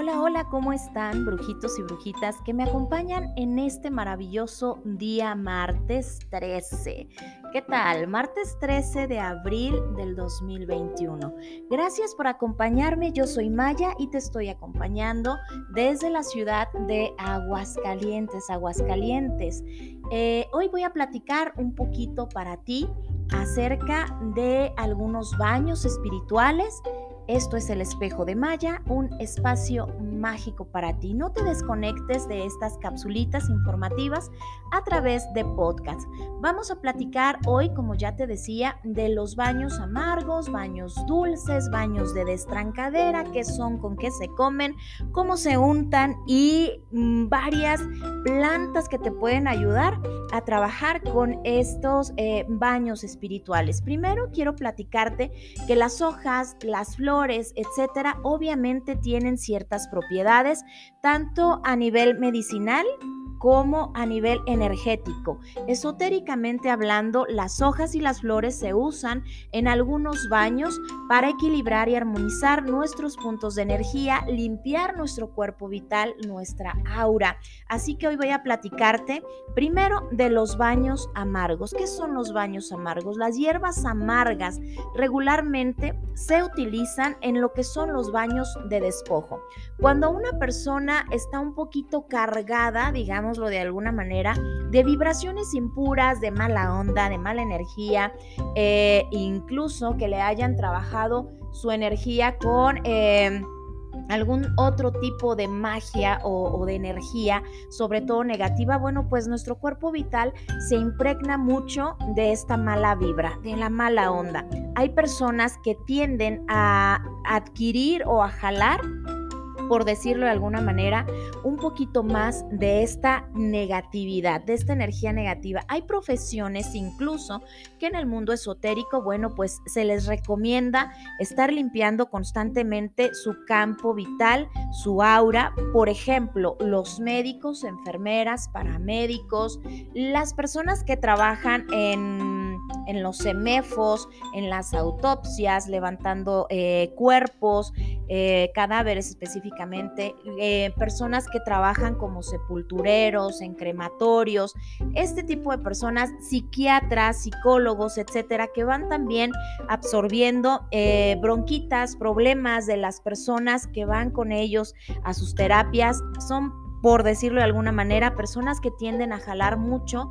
Hola, hola, ¿cómo están brujitos y brujitas que me acompañan en este maravilloso día martes 13? ¿Qué tal? Martes 13 de abril del 2021. Gracias por acompañarme, yo soy Maya y te estoy acompañando desde la ciudad de Aguascalientes, Aguascalientes. Eh, hoy voy a platicar un poquito para ti acerca de algunos baños espirituales esto es el espejo de Maya, un espacio mágico para ti. No te desconectes de estas capsulitas informativas a través de podcast. Vamos a platicar hoy, como ya te decía, de los baños amargos, baños dulces, baños de destrancadera, qué son, con qué se comen, cómo se untan y mm, varias plantas que te pueden ayudar a trabajar con estos eh, baños espirituales. Primero quiero platicarte que las hojas, las flores, etcétera, obviamente tienen ciertas propiedades, tanto a nivel medicinal como a nivel energético. Esotéricamente hablando, las hojas y las flores se usan en algunos baños para equilibrar y armonizar nuestros puntos de energía, limpiar nuestro cuerpo vital, nuestra aura. Así que hoy voy a platicarte primero de los baños amargos. ¿Qué son los baños amargos? Las hierbas amargas regularmente se utilizan en lo que son los baños de despojo. Cuando una persona está un poquito cargada, digamos, de alguna manera, de vibraciones impuras, de mala onda, de mala energía, eh, incluso que le hayan trabajado su energía con... Eh, algún otro tipo de magia o, de energía, sobre todo negativa, bueno, pues nuestro cuerpo vital se impregna mucho de esta mala vibra, de la mala onda. Hay personas que tienden a adquirir o a jalar por decirlo de alguna manera, un poquito más de esta negatividad, de esta energía negativa. Hay profesiones incluso que en el mundo esotérico, bueno, pues se les recomienda estar limpiando constantemente su campo vital, su aura. Por ejemplo, los médicos, enfermeras, paramédicos, las personas que trabajan en en los semefos, en las autopsias, levantando eh, cuerpos, eh, cadáveres específicamente, eh, personas que trabajan como sepultureros, en crematorios, este tipo de personas, psiquiatras, psicólogos, etcétera, que van también absorbiendo bronquitas, problemas de las personas que van con ellos a sus terapias, son por decirlo de alguna manera, personas que tienden a jalar mucho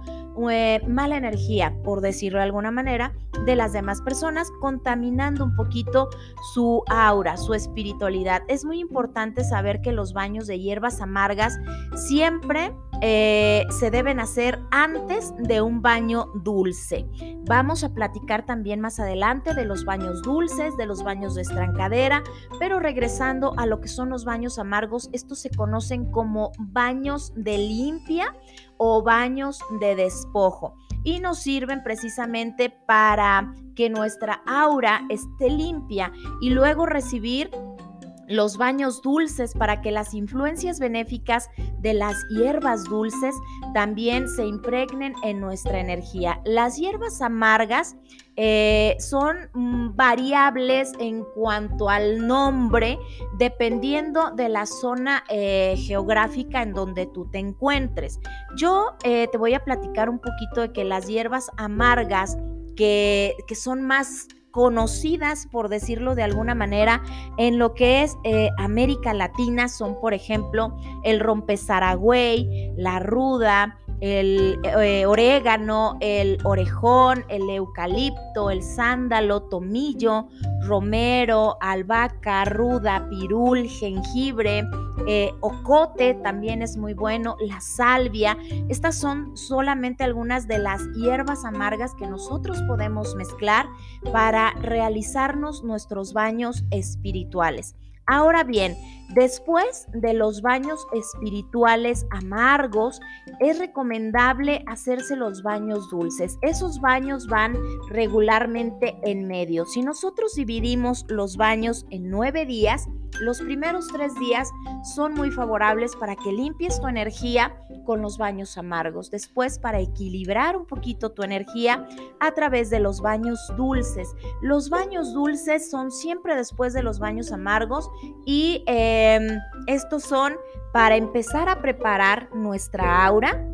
eh, mala energía, por decirlo de alguna manera, de las demás personas, contaminando un poquito su aura, su espiritualidad. Es muy importante saber que los baños de hierbas amargas siempre eh, se deben hacer antes de un baño dulce. Vamos a platicar también más adelante de los baños dulces, de los baños de estrancadera, pero regresando a lo que son los baños amargos, estos se conocen como baños de limpia o baños de despojo y nos sirven precisamente para que nuestra aura esté limpia y luego recibir los baños dulces para que las influencias benéficas de las hierbas dulces también se impregnen en nuestra energía. Las hierbas amargas eh, son mm, variables en cuanto al nombre, dependiendo de la zona eh, geográfica en donde tú te encuentres. Yo eh, te voy a platicar un poquito de que las hierbas amargas, que, que son más conocidas, por decirlo de alguna manera, en lo que es eh, América Latina. Son, por ejemplo, el rompezaragüey, la ruda, el eh, orégano, el orejón, el eucalipto, el sándalo, tomillo, romero, albahaca, ruda, pirul, jengibre, eh, ocote también es muy bueno, la salvia. Estas son solamente algunas de las hierbas amargas que nosotros podemos mezclar para realizarnos nuestros baños espirituales. Ahora bien, después de los baños espirituales amargos, es recomendable hacerse los baños dulces. Esos baños van regularmente en medio. Si nosotros dividimos los baños en nueve días, Los primeros tres días son muy favorables para que limpies tu energía con los baños amargos. Después, para equilibrar un poquito tu energía a través de los baños dulces. Los baños dulces son siempre después de los baños amargos y em, estos son para empezar a preparar nuestra aura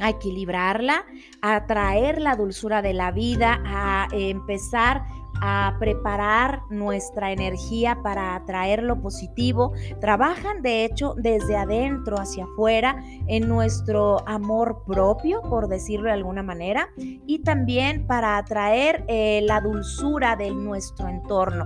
a equilibrarla, a traer la dulzura de la vida, a empezar a preparar nuestra energía para atraer lo positivo. Trabajan, de hecho, desde adentro hacia afuera en nuestro amor propio, por decirlo de alguna manera, y también para atraer eh, la dulzura de nuestro entorno,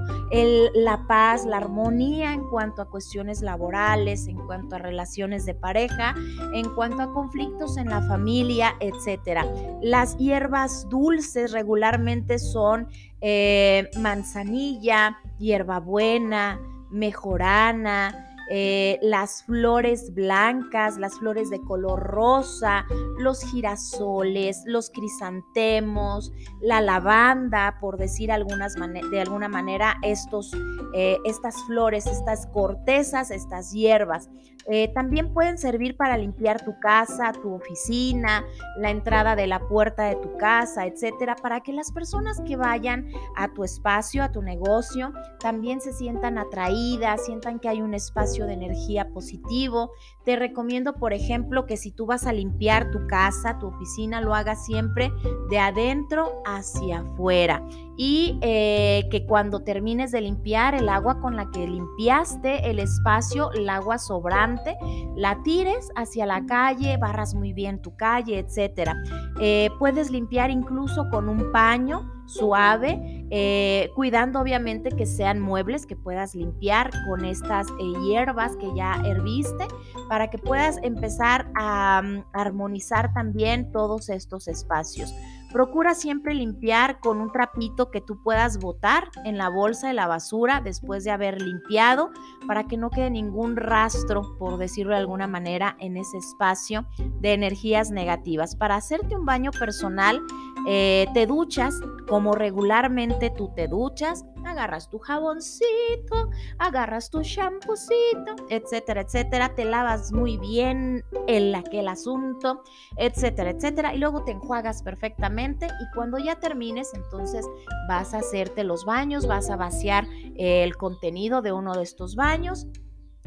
la paz, la armonía en cuanto a cuestiones laborales, en cuanto a relaciones de pareja, en cuanto a conflictos en la familia, etc. Las hierbas dulces regularmente son eh, manzanilla, hierbabuena, mejorana, eh, las flores blancas, las flores de color rosa, los girasoles, los crisantemos, la lavanda, por decir algunas de alguna manera, estos, eh, estas flores, estas cortezas, estas hierbas. Eh, también pueden servir para limpiar tu casa, tu oficina, la entrada de la puerta de tu casa, etcétera, para que las personas que vayan a tu espacio, a tu negocio, también se sientan atraídas, sientan que hay un espacio de energía positivo. Te recomiendo, por ejemplo, que si tú vas a limpiar tu casa, tu oficina, lo hagas siempre de adentro hacia afuera y eh, que cuando termines de limpiar el agua con la que limpiaste el espacio, el agua sobrante, la tires hacia la calle, barras muy bien tu calle, etcétera. Eh, puedes limpiar incluso con un paño suave, eh, cuidando obviamente que sean muebles que puedas limpiar con estas hierbas que ya herviste para que puedas empezar a mm, armonizar también todos estos espacios. Procura siempre limpiar con un trapito que tú puedas botar en la bolsa de la basura después de haber limpiado para que no quede ningún rastro, por decirlo de alguna manera, en ese espacio de energías negativas. Para hacerte un baño personal, eh, te duchas como regularmente tú te duchas, agarras tu jaboncito, agarras tu champucito, etcétera, etcétera, te lavas muy bien el aquel asunto, etcétera, etcétera, y luego te enjuagas perfectamente y cuando ya termines, entonces vas a hacerte los baños, vas a vaciar el contenido de uno de estos baños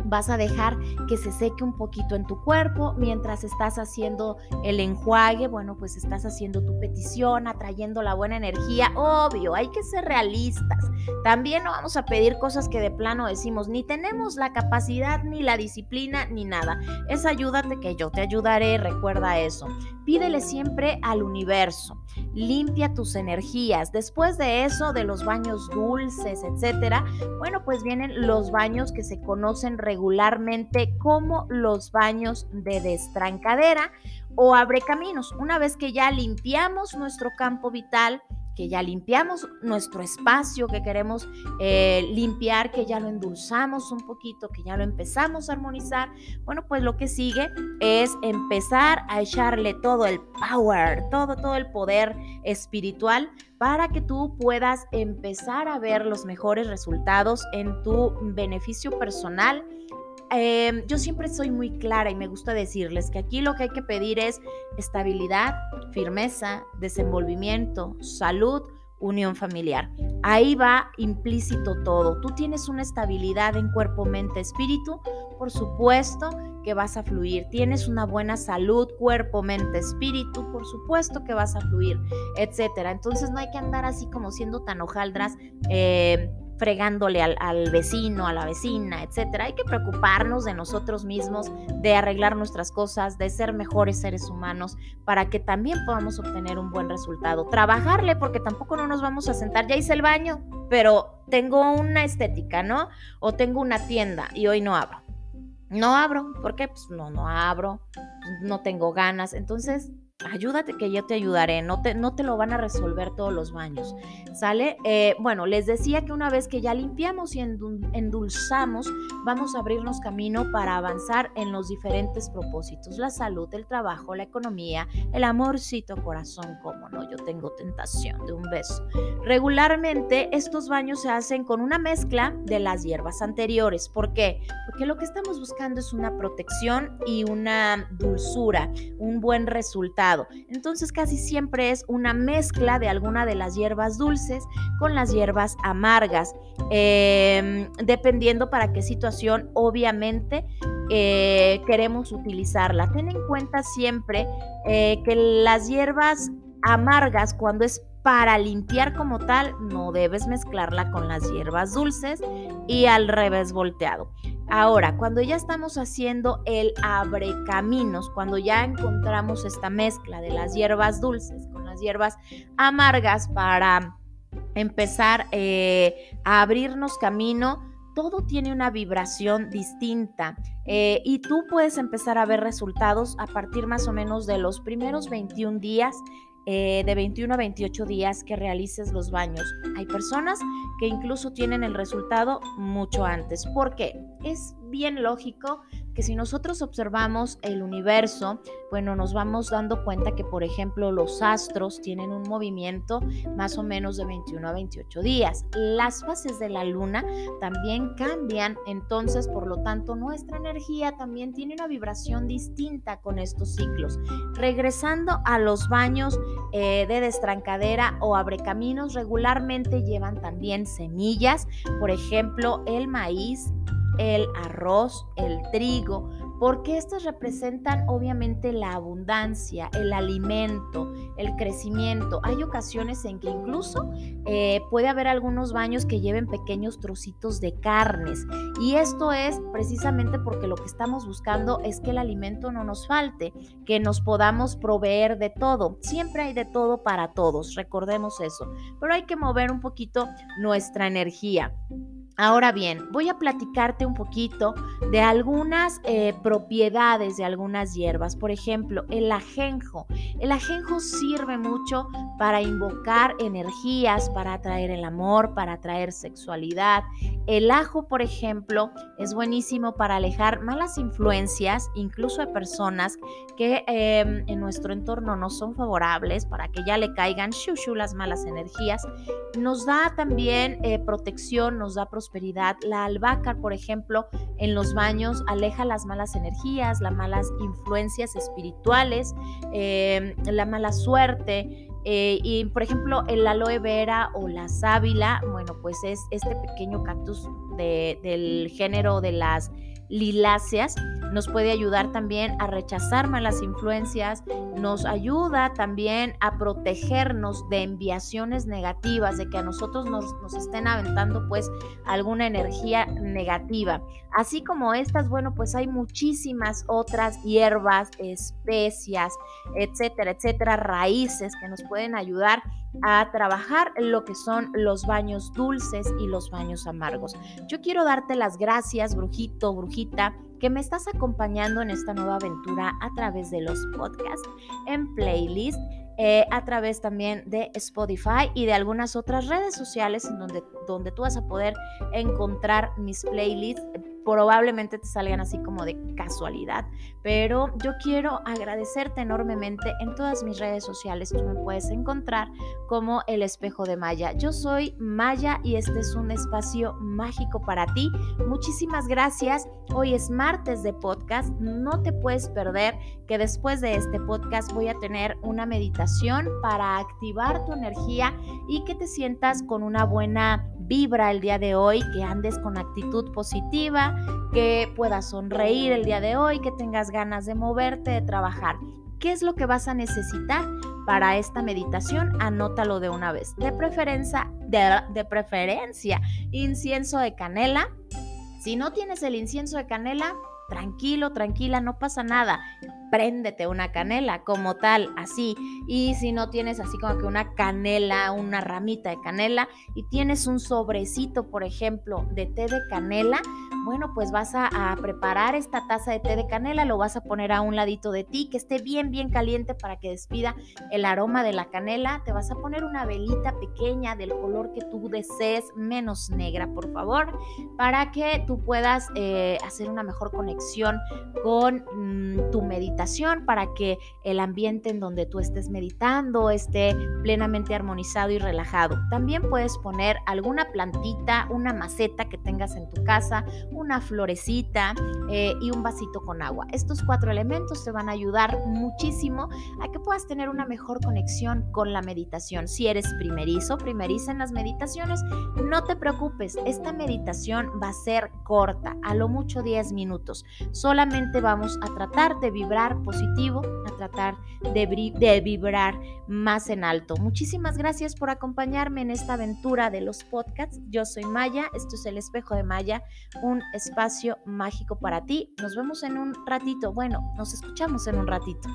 Vas a dejar que se seque un poquito en tu cuerpo mientras estás haciendo el enjuague. Bueno, pues estás haciendo tu petición, atrayendo la buena energía. Obvio, hay que ser realistas. También no vamos a pedir cosas que de plano decimos, ni tenemos la capacidad, ni la disciplina, ni nada. Es ayúdate que yo te ayudaré, recuerda eso. Pídele siempre al universo. Limpia tus energías. Después de eso, de los baños dulces, etcétera, bueno, pues vienen los baños que se conocen regularmente como los baños de destrancadera o abre caminos. Una vez que ya limpiamos nuestro campo vital, que ya limpiamos nuestro espacio que queremos eh, limpiar, que ya lo endulzamos un poquito, que ya lo empezamos a armonizar, bueno, pues lo que sigue es empezar a echarle todo el power, todo, todo el poder espiritual para que tú puedas empezar a ver los mejores resultados en tu beneficio personal Em, yo siempre soy muy clara y me gusta decirles que aquí lo que hay que pedir es estabilidad, firmeza, desenvolvimiento, salud, unión familiar. Ahí va implícito todo. Tú tienes una estabilidad en cuerpo, mente, espíritu, por supuesto que vas a fluir. Tienes una buena salud, cuerpo, mente, espíritu, por supuesto que vas a fluir, etcétera. Entonces no hay que andar así como siendo tan hojaldras. Eh, fregándole al, vecino, a la vecina, etcétera. Hay que preocuparnos de nosotros mismos, de arreglar nuestras cosas, de ser mejores seres humanos para que también podamos obtener un buen resultado. Trabajarle porque tampoco no nos vamos a sentar, ya hice el baño, pero tengo una estética, ¿no? O tengo una tienda y hoy no abro. No abro, ¿por qué? Pues no, no abro, no tengo ganas. Entonces, ayúdate que yo te ayudaré, no te, no te lo van a resolver todos los baños, ¿sale? Eh, bueno, les decía que una vez que ya limpiamos y endulzamos, vamos a abrirnos camino para avanzar en los diferentes propósitos, la salud, el trabajo, la economía, el amorcito corazón, como no, yo tengo tentación de un beso. Regularmente estos baños se hacen con una mezcla de las hierbas anteriores, ¿por qué? Porque lo que estamos buscando es una protección y una dulzura, un buen resultado entonces casi siempre es una mezcla de alguna de las hierbas dulces con las hierbas amargas, em, dependiendo para qué situación obviamente eh, queremos utilizarla. Ten en cuenta siempre eh, que las hierbas amargas cuando es para limpiar como tal, no debes mezclarla con las hierbas dulces y al revés volteado. Ahora, cuando ya estamos haciendo el abre caminos, cuando ya encontramos esta mezcla de las hierbas dulces con las hierbas amargas para empezar eh, a abrirnos camino, todo tiene una vibración distinta eh, y tú puedes empezar a ver resultados a partir más o menos de los primeros 21 días eh, de 21 a 28 días que realices los baños. Hay personas que incluso tienen el resultado mucho antes. ¿Por qué? Es bien lógico que si nosotros observamos el universo, bueno, nos vamos dando cuenta que, por ejemplo, los astros tienen un movimiento más o menos de 21 a 28 días. Las fases de la luna también cambian, entonces, por lo tanto, nuestra energía también tiene una vibración distinta con estos ciclos. Regresando a los baños eh, de destrancadera o abrecaminos, regularmente llevan también semillas, por ejemplo, el maíz, el arroz, el trigo, porque estos representan obviamente la abundancia, el alimento, el crecimiento. Hay ocasiones en que incluso eh, puede haber algunos baños que lleven pequeños trocitos de carnes y esto es precisamente porque lo que estamos buscando es que el alimento no nos falte, que nos podamos proveer de todo. Siempre hay de todo para todos, recordemos eso, pero hay que mover un poquito nuestra energía. Ahora bien, voy a platicarte un poquito de algunas eh, propiedades de algunas hierbas. Por ejemplo, el ajenjo. El ajenjo sirve mucho para invocar energías, para atraer el amor, para atraer sexualidad. El ajo, por ejemplo, es buenísimo para alejar malas influencias, incluso de personas que em, en nuestro entorno no son favorables, para que ya le caigan shushu las malas energías. Nos da también eh, protección, nos da prosperidad. La albahaca, por ejemplo, en los baños aleja las malas energías, las malas influencias espirituales, em, la mala suerte. Eh, y por ejemplo, el aloe vera o la sábila, bueno, pues es este pequeño cactus del género de las liláceas, nos puede ayudar también a rechazar malas influencias, nos ayuda también a protegernos de enviaciones negativas, de que a nosotros nos, nos estén aventando pues alguna energía negativa. Así como estas, bueno, pues hay muchísimas otras hierbas, especias, etcétera, etcétera, raíces que nos pueden ayudar a trabajar lo que son los baños dulces y los baños amargos. Yo quiero darte las gracias, brujito, brujita, que me estás acompañando en esta nueva aventura a través de los podcasts, en playlist. Eh, a través también de Spotify y de algunas otras redes sociales en donde, donde tú vas a poder encontrar mis playlists probablemente te salgan así como de casualidad, pero yo quiero agradecerte enormemente en todas mis redes sociales. Tú me puedes encontrar como el espejo de Maya. Yo soy Maya y este es un espacio mágico para ti. Muchísimas gracias. Hoy es martes de podcast. No te puedes perder que después de este podcast voy a tener una meditación para activar tu energía y que te sientas con una buena vibra el día de hoy, que andes con actitud positiva, que puedas sonreír el día de hoy, que tengas ganas de moverte, de trabajar. ¿Qué es lo que vas a necesitar para esta meditación? Anótalo de una vez. De preferencia, de, de preferencia, incienso de canela. Si no tienes el incienso de canela, tranquilo, tranquila, no pasa nada. Préndete una canela como tal, así. Y si no tienes así como que una canela, una ramita de canela y tienes un sobrecito, por ejemplo, de té de canela, bueno, pues vas a, preparar esta taza de té de canela, lo vas a poner a un ladito de ti, que esté bien, bien caliente para que despida el aroma de la canela. Te vas a poner una velita pequeña del color que tú desees, menos negra, por favor, para que tú puedas eh, hacer una mejor conexión con mm, tu meditación, para que el ambiente en donde tú estés meditando esté plenamente armonizado y relajado. También puedes poner alguna plantita, una maceta que tengas en tu casa, una florecita eh, y un vasito con agua. Estos cuatro elementos te van a ayudar muchísimo a que puedas tener una mejor conexión con la meditación. Si eres primerizo, primeriza en las meditaciones, no te preocupes, esta meditación va a ser corta, a lo mucho 10 minutos. Solamente vamos a tratar de positivo, a tratar de, de vibrar más en alto. Muchísimas gracias por acompañarme en esta aventura de los podcasts. Yo soy Maya, esto es el espejo de Maya, un espacio mágico para ti. Nos vemos en un ratito. Bueno, nos escuchamos en un ratito.